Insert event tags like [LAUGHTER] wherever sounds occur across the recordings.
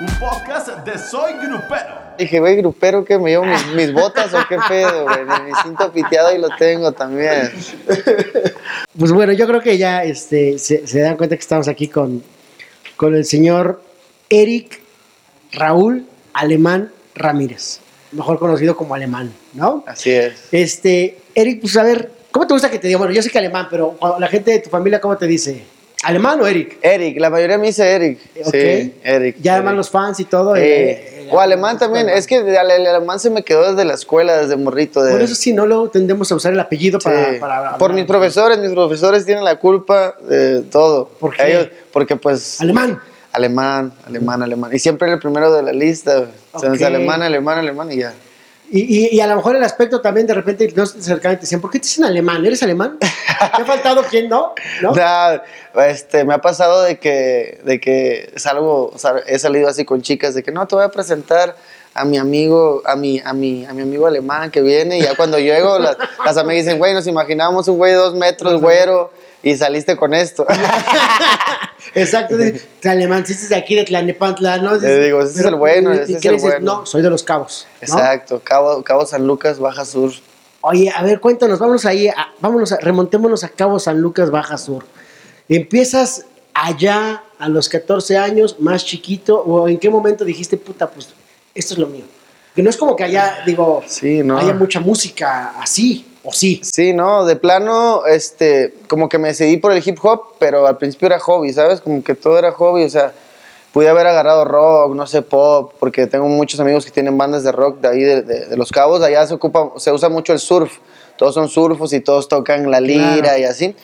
un podcast de Soy Grupero. Dije, güey, grupero, que me llevo mis, mis botas o qué pedo, güey. Mi cinto piteado y lo tengo también. [LAUGHS] Pues bueno, yo creo que ya este, se, se dan cuenta que estamos aquí con, con el señor Eric Raúl Alemán Ramírez, mejor conocido como Alemán, ¿no? Así es. Este, Eric, pues a ver, ¿cómo te gusta que te diga? Bueno, yo sé que alemán, pero la gente de tu familia, ¿cómo te dice? ¿Alemán o Eric? Eric, la mayoría me dice Eric. Sí, Eric. Ya además los fans y todo. Eh, eh, o alemán también. Es que el, alemán se me quedó desde la escuela, desde morrito. De, Por eso sí, no luego tendemos a usar el apellido para, Sí. para Por mis profesores, mis profesores tienen la culpa de todo. ¿Por qué? Ellos- porque pues... Alemán. Alemán, alemán, alemán. Y siempre el primero de la lista. güey. Entonces, alemán, alemán, alemán y ya. Y, y, y a lo mejor el aspecto también de repente no se acercaban y te decían, ¿por qué te dicen alemán? ¿Eres alemán? ¿Te ha faltado quién no? ¿No? [LAUGHS] Nah, este, me ha pasado de que, de que salgo, o sea, he salido así con chicas de que no, te voy a presentar a mi amigo, a mi, a mi, a mi amigo alemán que viene y ya cuando llego las, las amigas dicen, güey, nos imaginamos un güey de dos metros, güero, y saliste con esto. [LAUGHS] Exacto, de, aquí, de Tlanepantla, ¿no? Le digo, ese es el bueno, ¿y ese es el dices? bueno. No, soy de los cabos. ¿no? Exacto, Cabo, Cabo San Lucas, Baja Sur. Oye, a ver, cuéntanos, vámonos ahí, a- vámonos, a- remontémonos a Cabo San Lucas, Baja Sur. ¿Empiezas allá a los 14 años, más chiquito, o en qué momento dijiste, puta, pues esto es lo mío? Que no es como que allá, digo, Sí, no. haya mucha música así, sí. No, de plano, este, como que me decidí por el hip hop, pero al principio era hobby, ¿sabes? Como que todo era hobby, o sea, pude haber agarrado rock, no sé, pop, porque tengo muchos amigos que tienen bandas de rock de ahí, de, de- de Los Cabos, allá se ocupa, se usa mucho el surf, todos son surfos y todos tocan la lira Claro. y así.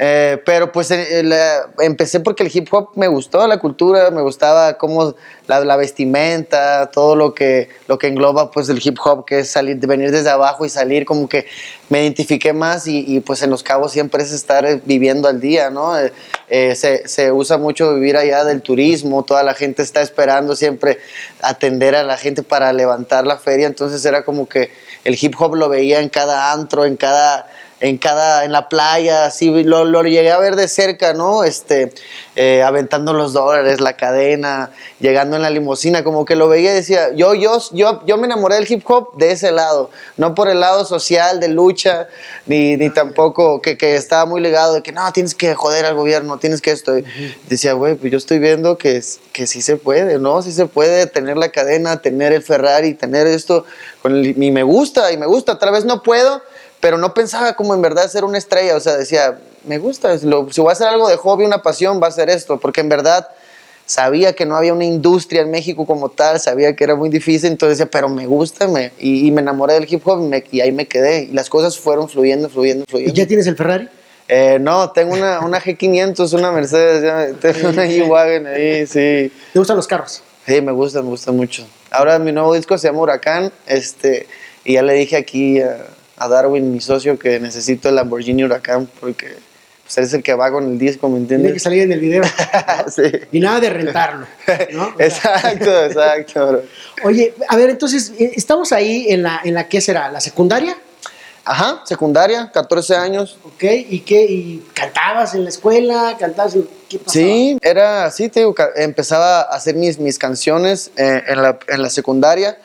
Eh, pero pues eh, la- empecé porque el hip hop me gustó, la cultura, me gustaba cómo la, la vestimenta, todo lo que, lo que engloba pues el hip hop, que es salir, venir desde abajo y salir, como que me identifiqué más y, y, pues en Los Cabos siempre es estar eh, viviendo al día, ¿no? Eh, eh, se, se usa mucho vivir allá del turismo, toda la gente está esperando siempre atender a la gente para levantar la feria, entonces era como que el hip hop lo veía en cada antro, en cada en cada en la playa así lo, lo llegué a ver de cerca no este eh, aventando los dólares la cadena llegando en la limusina como que lo veía y decía yo yo yo yo me enamoré del hip hop de ese lado no por el lado social de lucha ni, ni tampoco que, que estaba muy ligado de que no tienes que joder al gobierno tienes que esto Y decía güey pues yo estoy viendo que que sí se puede no sí se puede tener la cadena tener el Ferrari tener esto con el- y me gusta y me gusta tal vez no puedo pero no pensaba como en verdad ser una estrella, o sea, decía, me gusta, lo- si voy a hacer algo de hobby, una pasión, va a ser esto, porque en verdad sabía que no había una industria en México como tal, sabía que era muy difícil, entonces decía, pero me gusta, me, y, y me enamoré del hip hop y, me- y ahí me quedé, y las cosas fueron fluyendo, fluyendo, ¿Y fluyendo. ya tienes el Ferrari? Eh, no, tengo una, una G500, una Mercedes, ya, [LAUGHS] tengo una G-Wagon ahí, sí. ¿Te gustan los carros? Sí, me gusta, me gusta mucho. Ahora mi nuevo disco se llama Huracán, este, y ya le dije aquí a, a Darwin, mi socio, que necesito el Lamborghini Huracán porque pues, él es el que va con el disco, ¿me Tiene que entiendes? salir en el video. [LAUGHS] sí. Y nada de rentarlo. [LAUGHS] Exacto, exacto. bro. Oye, a ver, entonces, eh, estamos ahí en la, en la ¿qué será? ¿La secundaria? Ajá, secundaria, 14 años. ¿Ok? ¿Y qué? ¿Y cantabas en la escuela? ¿Cantabas en qué pasaba? Sí, era así, te digo, empezaba a hacer mis, mis canciones eh, en, la, en la secundaria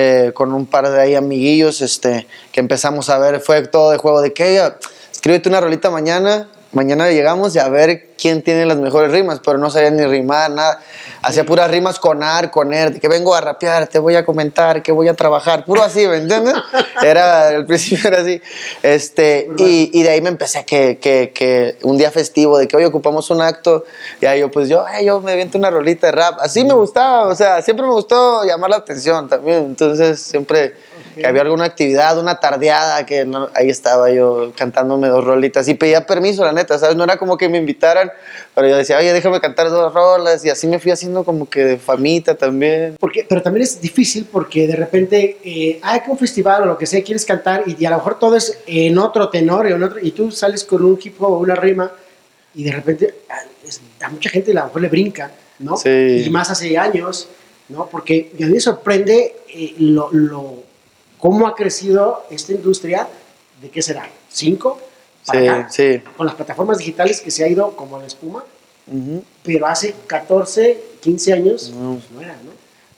eh, con un par de ahí amiguillos este, que empezamos a ver, fue todo de juego de que, "Ah, escríbete una rolita mañana, mañana llegamos y a ver quién tiene las mejores rimas, pero no sabía ni rimar, nada. Hacía puras rimas con ar, con er, que vengo a rapear, te voy a comentar, que voy a trabajar, puro así, ¿me entiendes? [LAUGHS] Era, al principio era así. Este, y, y de ahí me empecé que, que, que un día festivo, de que hoy ocupamos un acto, y ahí yo, pues yo, "Ay, yo me aviento una rolita de rap. Así me gustaba, o sea, siempre me gustó llamar la atención también. Entonces, siempre que había alguna actividad, una tardeada, que no- ahí estaba yo cantándome dos rolitas y pedía permiso, la neta, ¿sabes? No era como que me invitaran, pero yo decía, oye, déjame cantar dos rolas, y así me fui haciendo como que de famita también. Porque, pero también es difícil porque de repente eh, hay que un festival o lo que sea, quieres cantar y, y a lo mejor todo es en otro tenor y, en otro, y tú sales con un hip hop o una rima y de repente ah, es- a mucha gente a lo mejor le brinca, ¿no? Sí. Y más hace años, ¿no? Porque a mí me sorprende eh, lo, lo- cómo ha crecido esta industria, ¿de qué será? ¿Cinco? para Sí, acá? sí. Con las plataformas digitales que se ha ido como la espuma. Ujú. pero hace 14, 15 años, No. pues no era, ¿no?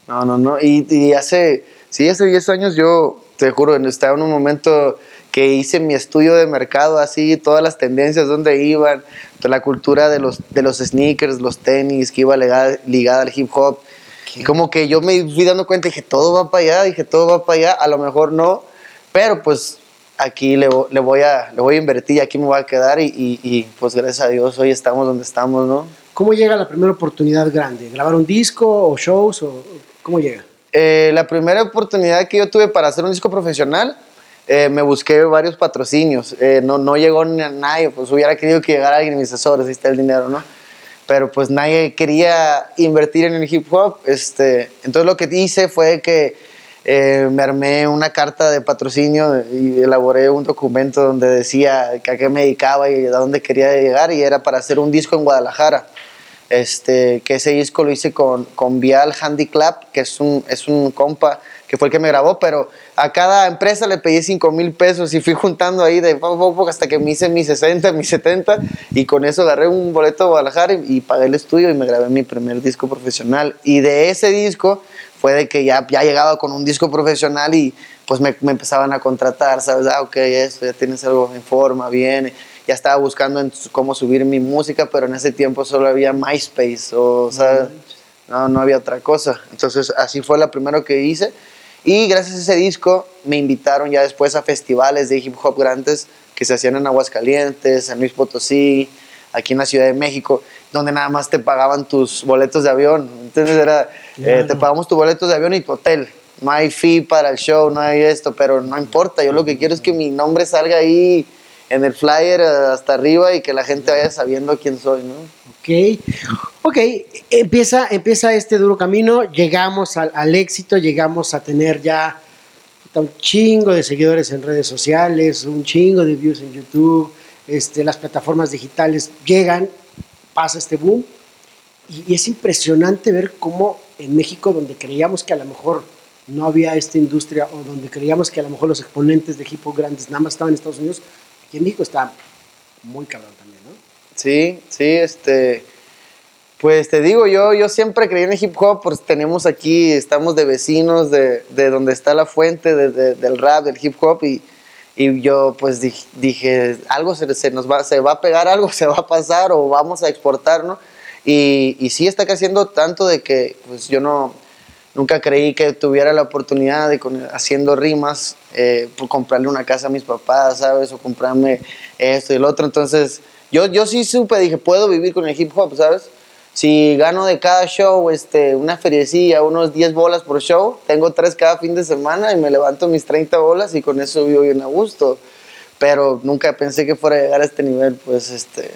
No, no, no. Y, y hace, sí, hace 10 años yo, te juro, estaba en un momento que hice mi estudio de mercado, así, todas las tendencias, dónde iban, la cultura de los, de los sneakers, los tenis, que iba ligada, ligada al hip hop. Y como que yo me fui dando cuenta, dije, todo va para allá, dije, todo va para allá, a lo mejor no, pero pues aquí le, le voy, a, le voy a invertir y aquí me voy a quedar y, y- y, pues gracias a Dios hoy estamos donde estamos, ¿no? ¿Cómo llega la primera oportunidad grande? ¿Grabar un disco o shows? O, ¿Cómo llega? Eh, la primera oportunidad que yo tuve para hacer un disco profesional, eh, me busqué varios patrocinios. Eh, no, no llegó ni a nadie, pues hubiera querido que llegara alguien y mis asesores, ahí está el dinero, ¿no? Pero pues nadie quería invertir en el hip hop. Este, entonces lo que hice fue que eh, me armé una carta de patrocinio y elaboré un documento donde decía a qué me dedicaba y a dónde quería llegar y era para hacer un disco en Guadalajara. Este, que ese disco lo hice con, con Vial Handiclap, que es un, es un compa que fue el que me grabó, pero a cada empresa le pedí 5 mil pesos y fui juntando ahí de poco a poco hasta que me hice mis 60, mis 70 y con eso agarré un boleto a Guadalajara y, y pagué el estudio y me grabé mi primer disco profesional. Y de ese disco fue de que ya, ya llegaba con un disco profesional y pues me, me empezaban a contratar, ¿sabes? Ah, ok, esto, ya tienes algo en forma, bien. Ya estaba buscando en cómo subir mi música, pero en ese tiempo solo había MySpace, o, ¿sabes? No, no había otra cosa. Entonces, así fue la primera que hice. Y gracias a ese disco me invitaron ya después a festivales de hip hop grandes que se hacían en Aguascalientes, en Luis Potosí, aquí en la Ciudad de México, donde nada más te pagaban tus boletos de avión. Entonces era, eh, Claro. te pagamos tus boletos de avión y tu hotel. No hay fee para el show, no hay esto, pero no importa. Yo lo que quiero es que mi nombre salga ahí en el flyer eh, hasta arriba y que la gente vaya sabiendo quién soy, ¿no? Ok, ok, empieza, empieza este duro camino, llegamos al, éxito, llegamos a tener ya un chingo de seguidores en redes sociales, un chingo de views en YouTube, este, las plataformas digitales llegan, pasa este boom, y, y es impresionante ver cómo en México, donde creíamos que a lo mejor no había esta industria, o donde creíamos que a lo mejor los exponentes de hip hop grandes nada más estaban en Estados Unidos, aquí en México está muy cabrón también, ¿no? Sí, sí, este. Pues te digo, yo, yo siempre creí en el hip hop, pues tenemos aquí, estamos de vecinos de, de donde está la fuente de- de- del rap, del hip hop, y, y yo pues dije, algo se, se nos va, se va a pegar, algo se va a pasar o vamos a exportar, ¿no? Y, y sí está creciendo tanto de que pues yo no, nunca creí que tuviera la oportunidad de haciendo rimas, eh, por comprarle una casa a mis papás, ¿sabes? O comprarme esto y el otro. Entonces, yo, yo sí supe, dije, puedo vivir con el hip hop, ¿sabes? Si gano de cada show este, una feriecilla, unos 10 bolas por show, tengo tres cada fin de semana y me levanto mis 30 bolas y con eso vivo bien a gusto. Pero nunca pensé que fuera a llegar a este nivel, pues, este,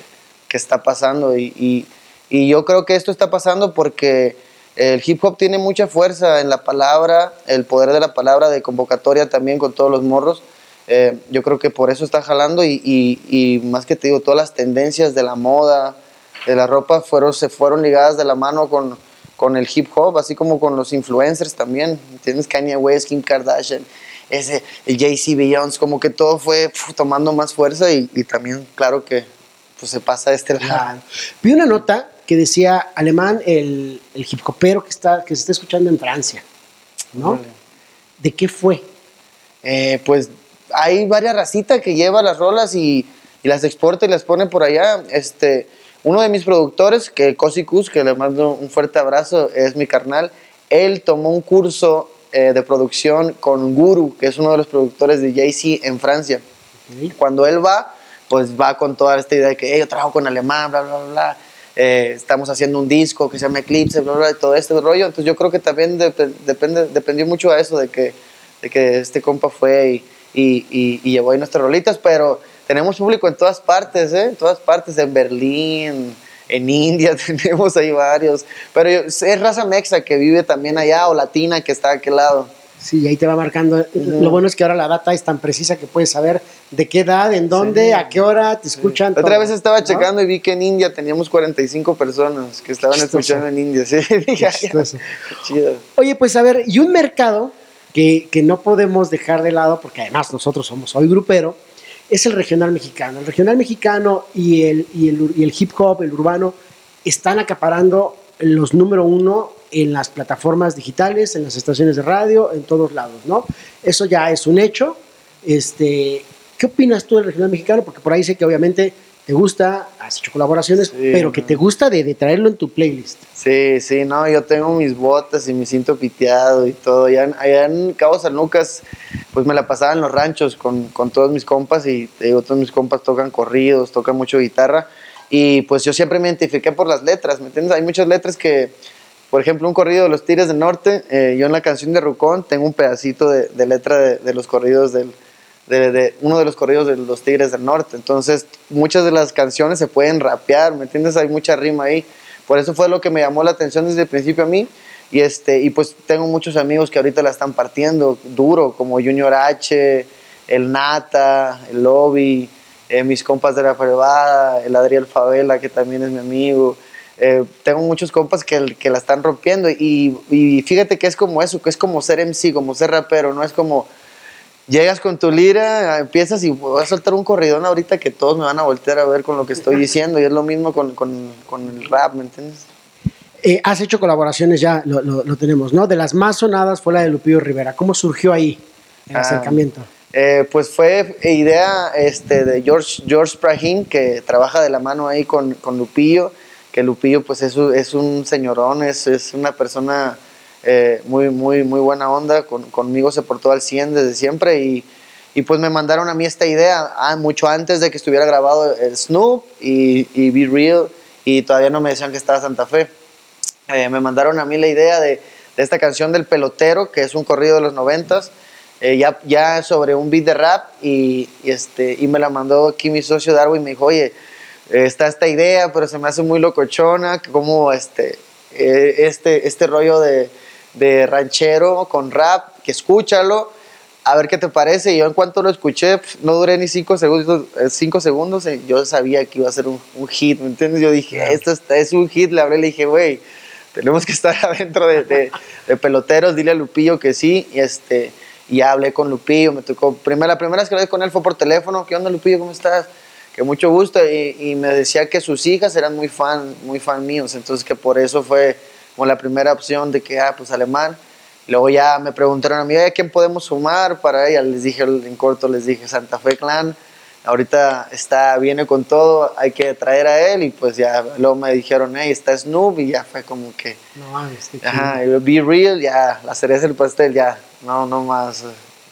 que está pasando. Y, y yo creo que esto está pasando porque el hip hop tiene mucha fuerza en la palabra, el poder de la palabra de convocatoria también con todos los morros. Eh, yo creo que por eso está jalando y, más que te digo, todas las tendencias de la moda, de la ropa, fueron, se fueron ligadas de la mano con, con el hip hop, así como con los influencers también. ¿Entiendes? Kanye West, Kim Kardashian, ese, Jay-Z, Beyoncé, como que todo fue tomando más fuerza y, también, claro que pues, se pasa a este lado. Vi una nota que decía alemán, el, el hip hopero que, está, que se está escuchando en Francia, ¿no? ¿De qué fue? Eh, pues hay varias racitas que lleva las rolas y, y las exporta y las pone por allá. Este, uno de mis productores, que Cosicus, que le mando un fuerte abrazo, es mi carnal. Él tomó un curso eh, de producción con Guru, que es uno de los productores de Jay-Z en Francia. Cuando él va, pues va con toda esta idea de que "Hey, yo trabajo con alemán, bla, bla, bla. Eh, estamos haciendo un disco que se llama Eclipse, y todo este rollo. Entonces yo creo que también dep- depende, dependió mucho a eso, de que, de que este compa fue y, llevó ahí nuestras rolitas, pero tenemos público en todas partes, ¿eh? En todas partes, en Berlín, en India [LAUGHS] tenemos ahí varios. Pero es raza mexa que vive también allá o latina que está a aquel lado. Sí, y ahí te va marcando. Lo bueno es que ahora la data es tan precisa que puedes saber de qué edad, en dónde, a qué hora te escuchan. Otra todo, vez estaba ¿no? checando y vi que en India teníamos 45 personas que estaban Chistoso. escuchando en India. Sí, [LAUGHS] dije, "Ay, Chistoso. qué chido. Oye, pues a ver, y un mercado que, que no podemos dejar de lado, porque además nosotros somos hoy grupero, es el regional mexicano. El regional mexicano y el, y el, y el hip hop, el urbano, están acaparando los número uno en las plataformas digitales, en las estaciones de radio, en todos lados, ¿no? Eso ya es un hecho. Este, ¿Qué opinas tú del regional mexicano? Porque por ahí sé que obviamente te gusta, has hecho colaboraciones, Sí, pero que te gusta de, de traerlo en tu playlist. Sí, sí, no, yo tengo mis botas y mi cinto piteado y todo. Allá, en- allá en Cabo San Lucas, pues me la pasaba en los ranchos con, con todos mis compas y te digo, todos mis compas tocan corridos, tocan mucho guitarra. Y pues yo siempre me identifiqué por las letras, ¿me entiendes? Hay muchas letras que, por ejemplo, un corrido de los Tigres del Norte, eh, yo en la canción de Rucón tengo un pedacito de, letra de, los corridos de uno de los corridos de los Tigres del Norte. Entonces, muchas de las canciones se pueden rapear, ¿me entiendes? Hay mucha rima ahí. Por eso fue lo que me llamó la atención desde el principio a mí. Y, este, y pues tengo muchos amigos que ahorita la están partiendo duro, como Junior H, el Nata, el Lobby, eh, mis compas de la Prevada, el Adriel Favela, que también es mi amigo. Eh, tengo muchos compas que, que la están rompiendo y, y fíjate que es como eso, que es como ser MC, como ser rapero, no es como llegas con tu lira, empiezas y voy a soltar un corridón ahorita que todos me van a voltear a ver con lo que estoy diciendo y es lo mismo con, con, con el rap, ¿me entiendes? Eh, has hecho colaboraciones ya, lo, lo- lo tenemos, ¿no? De las más sonadas fue la de Lupillo Rivera. ¿Cómo surgió ahí el Ah, acercamiento? Eh, pues fue idea este, de George, George Prahin, que trabaja de la mano ahí con, con Lupillo, que Lupillo pues es un señorón, es, es una persona eh, muy, muy, muy buena onda, con- conmigo se portó al 100 desde siempre y, y pues me mandaron a mí esta idea ah, mucho antes de que estuviera grabado el Snoop y, y Be Real y todavía no me decían que estaba Santa Fe. Eh, me mandaron a mí la idea de, de esta canción del pelotero, que es un corrido de los noventas, eh, ya, ya sobre un beat de rap y, y este, y me la mandó aquí mi socio Darwin, me dijo, oye, eh, está esta idea, pero se me hace muy locochona, como este, eh, este, este rollo de, de ranchero con rap, que escúchalo, a ver qué te parece. Y yo en cuanto lo escuché, pf, no duré ni cinco segundos, cinco segundos yo sabía que iba a ser un, un hit, ¿me entiendes? Yo dije, esto está- es un hit, le hablé, le dije, güey, tenemos que estar [LAUGHS] adentro de, de- de peloteros, dile a Lupillo que sí, y este, y hablé con Lupillo, me tocó, primera, la primera vez que hablé con él fue por teléfono, ¿qué onda Lupillo, cómo estás? Que mucho gusto, y, y me decía que sus hijas eran muy fan, muy fan míos, entonces que por eso fue como la primera opción de que, ah, pues alemán, Luego ya me preguntaron a mí, "Oye, ¿quién podemos sumar para ella? Les dije en corto, les dije Santa Fe Clan. Ahorita está, viene con todo, hay que traer a él y pues ya luego me dijeron, hey, está Snoop y ya fue como que, No mames, qué ajá, y Be Real, ya, la cereza del pastel, ya, no, no más, eh,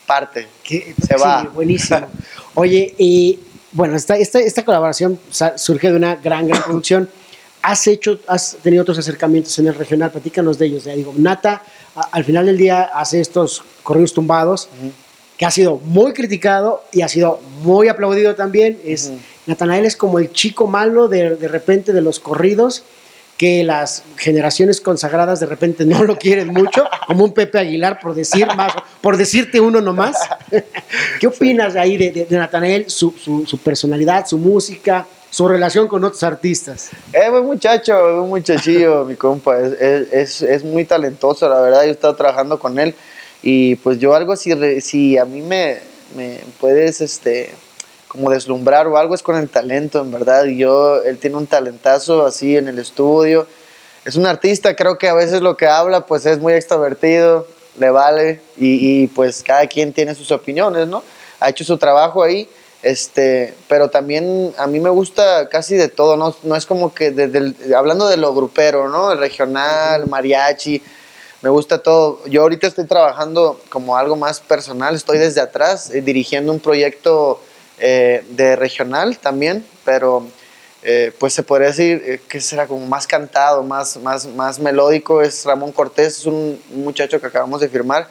parte. Que- Se sí, va. buenísimo. [LAUGHS] Oye, y bueno, esta, esta, esta colaboración surge de una gran, gran producción. Has hecho, has tenido otros acercamientos en el regional, platícanos de ellos. Ya digo, Nata, a- al final del día hace estos corridos tumbados, que ha sido muy criticado y ha sido muy aplaudido también. Es. Natanael es como el chico malo de, de repente de los corridos, que las generaciones consagradas de repente no lo quieren mucho, [LAUGHS] como un Pepe Aguilar, por decir más, por decirte uno nomás. [LAUGHS] ¿Qué opinas ahí de, de, de Natanael, su, su, su personalidad, su música, su relación con otros artistas? Eh, buen muchacho, un muchachillo, [LAUGHS] mi compa, es, es, es- es muy talentoso, la verdad, yo he estado trabajando con él y pues yo algo, si, si a mí me, me puedes, este, como deslumbrar o algo es con el talento, en verdad, y yo, él tiene un talentazo así en el estudio, es un artista, creo que a veces lo que habla pues es muy extrovertido, le vale y, y, pues cada quien tiene sus opiniones, ¿no? Ha hecho su trabajo ahí, este, pero también a mí me gusta casi de todo, ¿no? No es como que desde el- hablando de lo grupero, ¿no? El regional, mariachi, me gusta todo. Yo ahorita estoy trabajando como algo más personal, estoy desde atrás eh, dirigiendo un proyecto eh, de regional también, pero eh, pues se podría decir eh, que será como más cantado, más, más, más melódico. Es Ramón Cortés, es un, muchacho que acabamos de firmar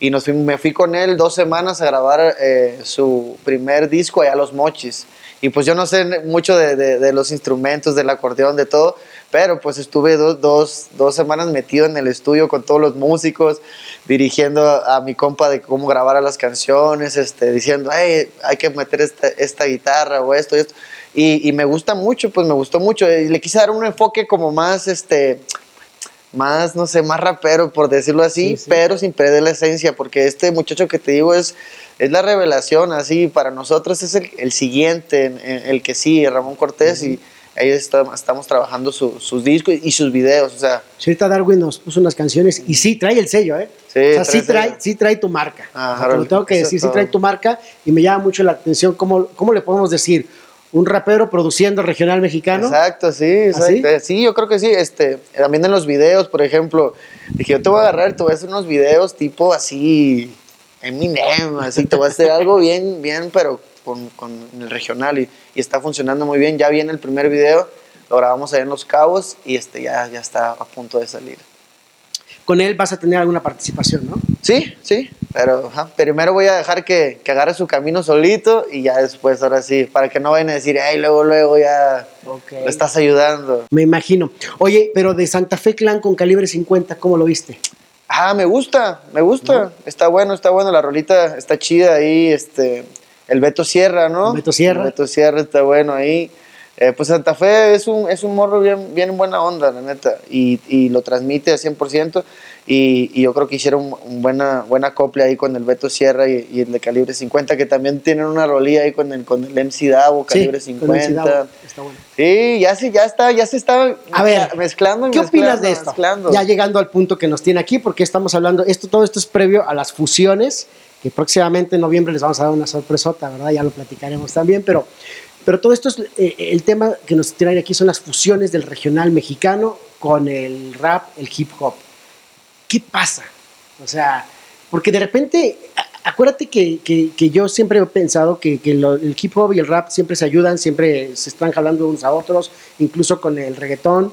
y nos fui- me fui con él dos semanas a grabar su primer disco allá Los Mochis. Y pues yo no sé mucho de- de los instrumentos, del acordeón, de todo, pero pues estuve dos, dos, dos semanas metido en el estudio con todos los músicos, dirigiendo a, a mi compa de cómo grabar a las canciones, este, diciendo, "Hey, hay que meter esta, esta guitarra o esto y esto. Y, y me gusta mucho, pues me gustó mucho. Y le quise dar un enfoque como más, este, más, no sé, más rapero, por decirlo así, Sí, sí. pero sin perder la esencia, porque este muchacho que te digo es, es la revelación, así, para nosotros es el, el siguiente, en- en- el que sigue, Ramón Cortés, y ahí está- estamos trabajando su- sus discos y sus videos, o sea, Sí, ahorita Darwin nos puso unas canciones y sí, trae el sello, ¿eh? Sí, o sea, sí trae trae, sello. sí trae tu marca. Ah, O sea, te lo órale, tengo que decir, sí trae tu marca y me llama mucho la atención cómo, cómo le podemos decir un rapero produciendo regional mexicano. Exacto, sí, ¿Ah, exacto. sí? Eh, sí, yo creo que sí. Este, también en los videos, por ejemplo, dije, yo te voy a agarrar, te voy a hacer unos videos tipo así, Eminem, así, te voy a hacer algo bien, bien, pero con, con el regional y, y está funcionando muy bien. Ya viene el primer video, lo grabamos ahí en Los Cabos y este ya, ya está a punto de salir. Con él vas a tener alguna participación, ¿no? Sí, sí, pero ajá, primero voy a dejar que, que agarre su camino solito y ya después, ahora sí, para que no vayan a decir, ay, luego, luego ya le estás ayudando. Me imagino. Oye, pero de Santa Fe Clan con calibre 50, ¿cómo lo viste? Ah, me gusta, me gusta. Está bueno, está bueno. La rolita está chida ahí. Este, el Beto Sierra, ¿no? El Beto Sierra. El Beto Sierra está bueno ahí. Eh, pues Santa Fe es un, es un morro bien, bien buena onda, la neta. Y, y lo transmite al 100%. Y, y yo creo que hicieron un buena, buena copia ahí con el Beto Sierra y, y el de calibre 50, que también tienen una rolilla ahí con el, con el MC Davo, calibre Sí, con el 50. Cidao. Está bueno. Sí, ya, se, ya está, ya se está A ver, mezclando. ¿Qué opinas de esto? mezclando. Ya llegando al punto que nos tiene aquí, porque estamos hablando, esto, todo esto es previo a las fusiones, que próximamente en noviembre les vamos a dar una sorpresota, ¿verdad? Ya lo platicaremos también, pero, pero todo esto es, eh, el tema que nos trae aquí son las fusiones del regional mexicano con el rap, el hip hop. ¿Qué pasa? O sea, porque de repente, acuérdate que, que- yo siempre he pensado que, que el hip hop y el rap siempre se ayudan, siempre se están jalando unos a otros, incluso con el reggaetón.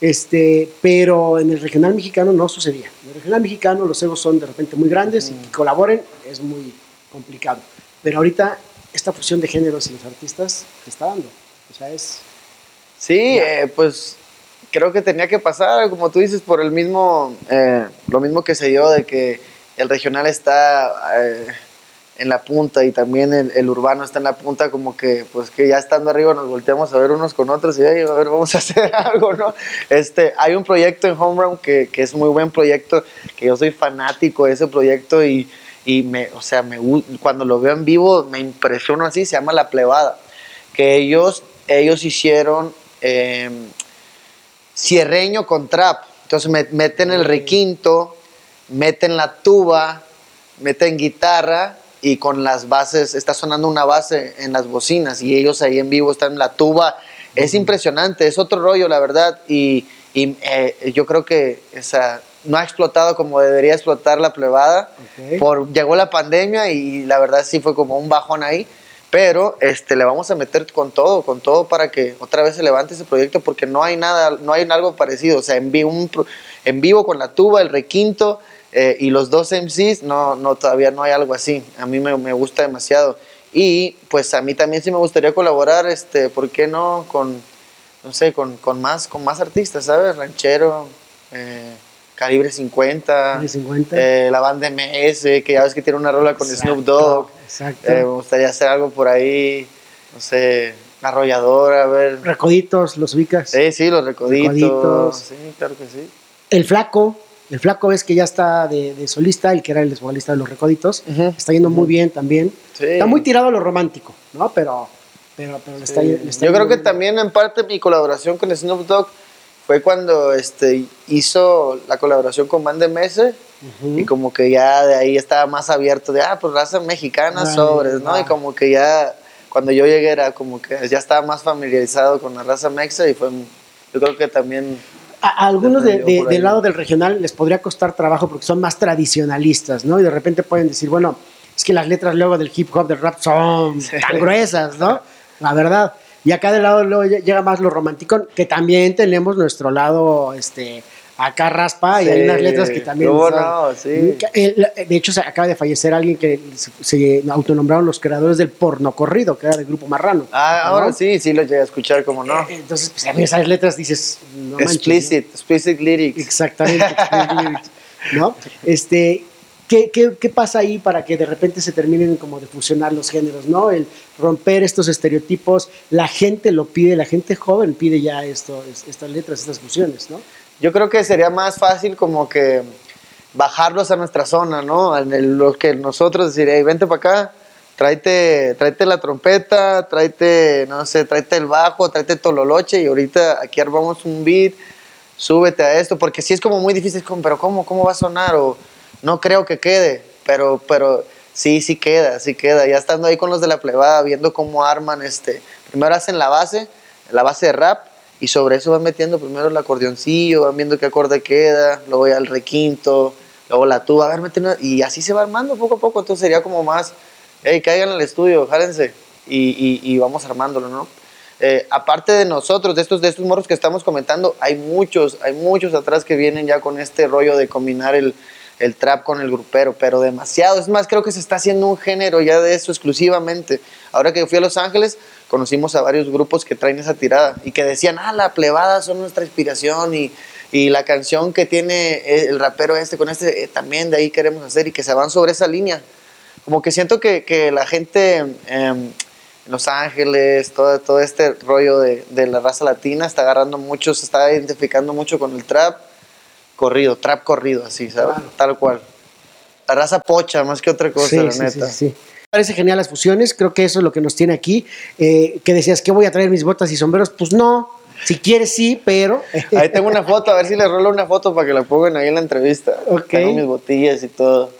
Este, pero en el regional mexicano no sucedía. En el regional mexicano los egos son de repente muy grandes y que colaboren es muy complicado. Pero ahorita esta fusión de géneros y los artistas se está dando. O sea, es... Sí, eh, pues creo que tenía que pasar, como tú dices, por el mismo, eh, lo mismo que se dio de que el regional está eh, en la punta y también el, el urbano está en la punta, como que pues que ya estando arriba nos volteamos a ver unos con otros y "Ey, a ver, vamos a hacer [LAUGHS] algo, ¿no? Este, hay un proyecto en Home Run que, que es muy buen proyecto, que yo soy fanático de ese proyecto y, y me, o sea, me, cuando lo veo en vivo me impresiona así, se llama La Plebada, que ellos, ellos hicieron eh, cierreño con trap. Entonces me- meten el requinto, meten la tuba, meten guitarra y con las bases, está sonando una base en las bocinas y ellos ahí en vivo están en la tuba. Es impresionante, es otro rollo, la verdad. Y, y, eh, yo creo que esa, no ha explotado como debería explotar la plebada. Ok. Por, llegó la pandemia y la verdad sí fue como un bajón ahí. Pero este, le vamos a meter con todo, con todo para que otra vez se levante ese proyecto porque no hay nada, no hay algo parecido. O sea, en vivo, un en vivo con la tuba, el requinto eh, y los dos MCs, no, no, todavía no hay algo así. A mí me, me gusta demasiado. Y pues a mí también sí me gustaría colaborar, este, ¿por qué no? Con, no sé, con, con más, con más artistas, ¿sabes? Ranchero, eh, Calibre 50, Calibre 50. eh, la banda MS, que ya ves que tiene una rola con Exacto, Snoop Dogg. Exacto. Me gustaría hacer algo por ahí, no sé, arrolladora, a ver. Recoditos, los ubicas. Sí, sí, los recoditos. Recoditos. Sí, claro que sí. El flaco, el flaco es que ya está de, de solista, el que era el vocalista de los recoditos. Está yendo muy bien también. Sí. Está muy tirado a lo romántico, ¿no? Pero, pero, pero le está, Sí. le está Yo creo que bien. también en parte mi colaboración con Snoop Dogg fue cuando este, hizo la colaboración con Band de Mese y como que ya de ahí estaba más abierto de, ah, pues raza mexicana sobres, ¿no? Y como que ya, cuando yo llegué era como que ya estaba más familiarizado con la raza mexa y fue, yo creo que también... A, algunos de- del lado del regional les podría costar trabajo porque son más tradicionalistas, ¿no? Y de repente pueden decir, bueno, es que las letras luego del hip hop, del rap son tan gruesas, ¿no? La verdad. Y acá del lado luego lle- llega más lo romántico, que también tenemos nuestro lado, este, acá raspa, y hay unas letras que también ¿cómo son- no? Sí. De hecho, se acaba de fallecer alguien que se, autonombraron los creadores del porno corrido, que era del grupo Marrano. Ah, ¿no? ahora sí, sí lo llegué a escuchar, como no. Eh, Entonces, pues a mí esas letras dices, no manches, ¿no? explicit, explicit lyrics. Exactamente. [LAUGHS] ¿No? Este, ¿qué, qué, qué pasa ahí para que de repente se terminen como de fusionar los géneros, ¿no? El romper estos estereotipos, la gente lo pide, la gente joven pide ya esto, es- estas letras, estas fusiones, ¿no? Yo creo que sería más fácil como que bajarlos a nuestra zona, ¿no? En el- lo que nosotros decir, hey, vente para acá, tráete, tráete la trompeta, tráete, no sé, tráete el bajo, tráete tololoche y ahorita aquí armamos un beat, súbete a esto, porque sí es como muy difícil, pero ¿cómo, cómo va a sonar? O no creo que quede, pero, pero sí, sí queda, sí queda. Ya estando ahí con los de la plebada, viendo cómo arman, este, primero hacen la base, la base de rap, y sobre eso van metiendo primero el acordeoncillo, van viendo qué acorde queda, luego ya el requinto, luego la tuba, ver, meten, y así se va armando poco a poco, entonces sería como más hey, caigan al estudio, jálense y, y, vamos armándolo, ¿no? Eh, aparte de nosotros, de estos, de estos morros que estamos comentando, hay muchos, hay muchos atrás que vienen ya con este rollo de combinar el, el trap con el grupero, pero demasiado. Es más, creo que se está haciendo un género ya de eso exclusivamente. Ahora que fui a Los Ángeles, conocimos a varios grupos que traen esa tirada y que decían, ah, la plebada son nuestra inspiración y, y la canción que tiene el rapero este con este, eh, también de ahí queremos hacer y que se van sobre esa línea como que siento que, que la gente em, en Los Ángeles, todo, todo este rollo de, de, la raza latina está agarrando mucho, se está identificando mucho con el trap corrido, trap corrido, así, ¿sabes? Tal cual. La raza pocha más que otra cosa, la neta. Sí, sí, Parece genial las fusiones, creo que eso es lo que nos tiene aquí. Eh, que decías que voy a traer mis botas y sombreros, pues no, si quieres, sí, pero. [LAUGHS] Ahí tengo una foto, a ver si le rolo una foto para que la pongan ahí en la entrevista. Ok. Tengo mis botillas y todo.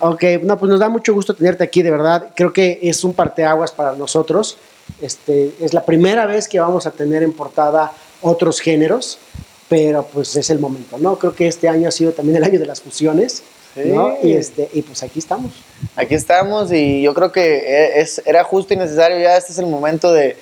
Ok, no, pues nos da mucho gusto tenerte aquí, de verdad. Creo que es un parteaguas para nosotros. Este, es la primera vez que vamos a tener en portada otros géneros, pero pues es el momento, ¿no? Creo que este año ha sido también el año de las fusiones, ¿no? Y, este, y pues aquí estamos. Aquí estamos y yo creo que es, era justo y necesario, ya este es el momento de,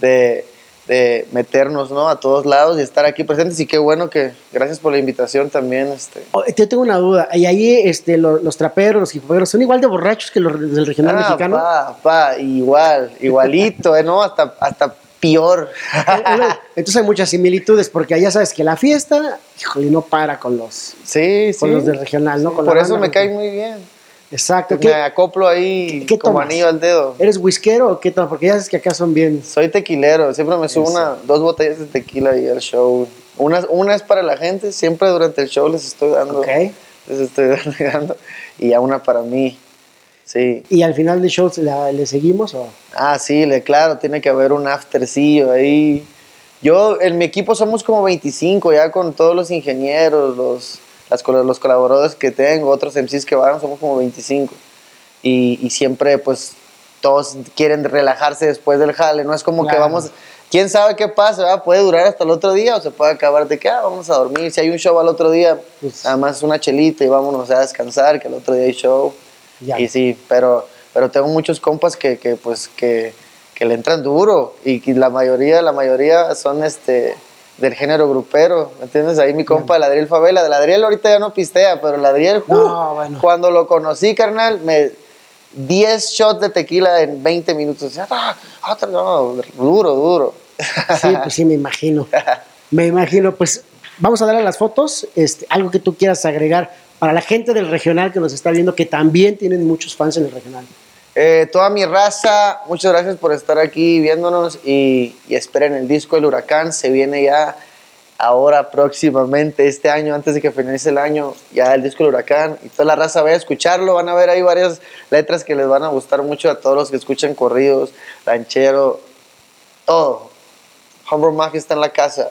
de de meternos ¿no? a todos lados y estar aquí presentes y qué bueno que gracias por la invitación también este oh, yo tengo una duda y ahí este los, traperos los hipoperos son igual de borrachos que los del regional ah, mexicano pa, pa, igual igualito ¿eh? no hasta hasta peor [LAUGHS] entonces hay muchas similitudes porque ya sabes que la fiesta híjole no para con los sí con los del regional no por eso me cae muy bien Exacto. Me acoplo ahí ¿qué como anillo al dedo. ¿Eres whiskero o qué tomas? Porque ya sabes que acá son bien. Soy tequilero. Siempre me subo una, dos botellas de tequila ahí al show. Una, una es para la gente. Siempre durante el show les estoy dando. Ok. Les estoy [LAUGHS] dando. Y ya una para mí. Sí. ¿Y al final del show le seguimos o? Ah, sí, le, claro. Tiene que haber un aftercillo ahí. Yo, en mi equipo somos como 25 ya con todos los ingenieros, los las, los colaboradores que tengo, otros MCs que van, somos como 25. Y, y, siempre, pues, todos quieren relajarse después del jale, no es como que vamos, quién sabe qué pasa, puede durar hasta el otro día o se puede acabar de que, ah, vamos a dormir, si hay un show al otro día, pues, además una chelita y vámonos a descansar, que el otro día hay show. Y sí, pero, pero tengo muchos compas que, que pues, que, que le entran duro y, la mayoría, la mayoría son, este, del género grupero, ¿me entiendes? Ahí mi compa, el Adriel Favela, del Adriel ahorita ya no pistea, pero el Adriel, uh, cuando lo conocí, carnal, me 10 shots de tequila en 20 minutos. Ah, no, duro, duro. Sí, pues sí, me imagino. [LAUGHS] Me imagino, pues vamos a darle las fotos, este, algo que tú quieras agregar para la gente del regional que nos está viendo, que también tienen muchos fans en el regional. Eh, toda mi raza, muchas gracias por estar aquí viéndonos y, esperen el disco El Huracán. Se viene ya ahora próximamente, este año, antes de que finalice el año, ya el disco El Huracán. Y toda la raza va a escucharlo. Van a ver ahí varias letras que les van a gustar mucho a todos los que escuchan corridos, ranchero, todo. Humble Mafia está en la casa.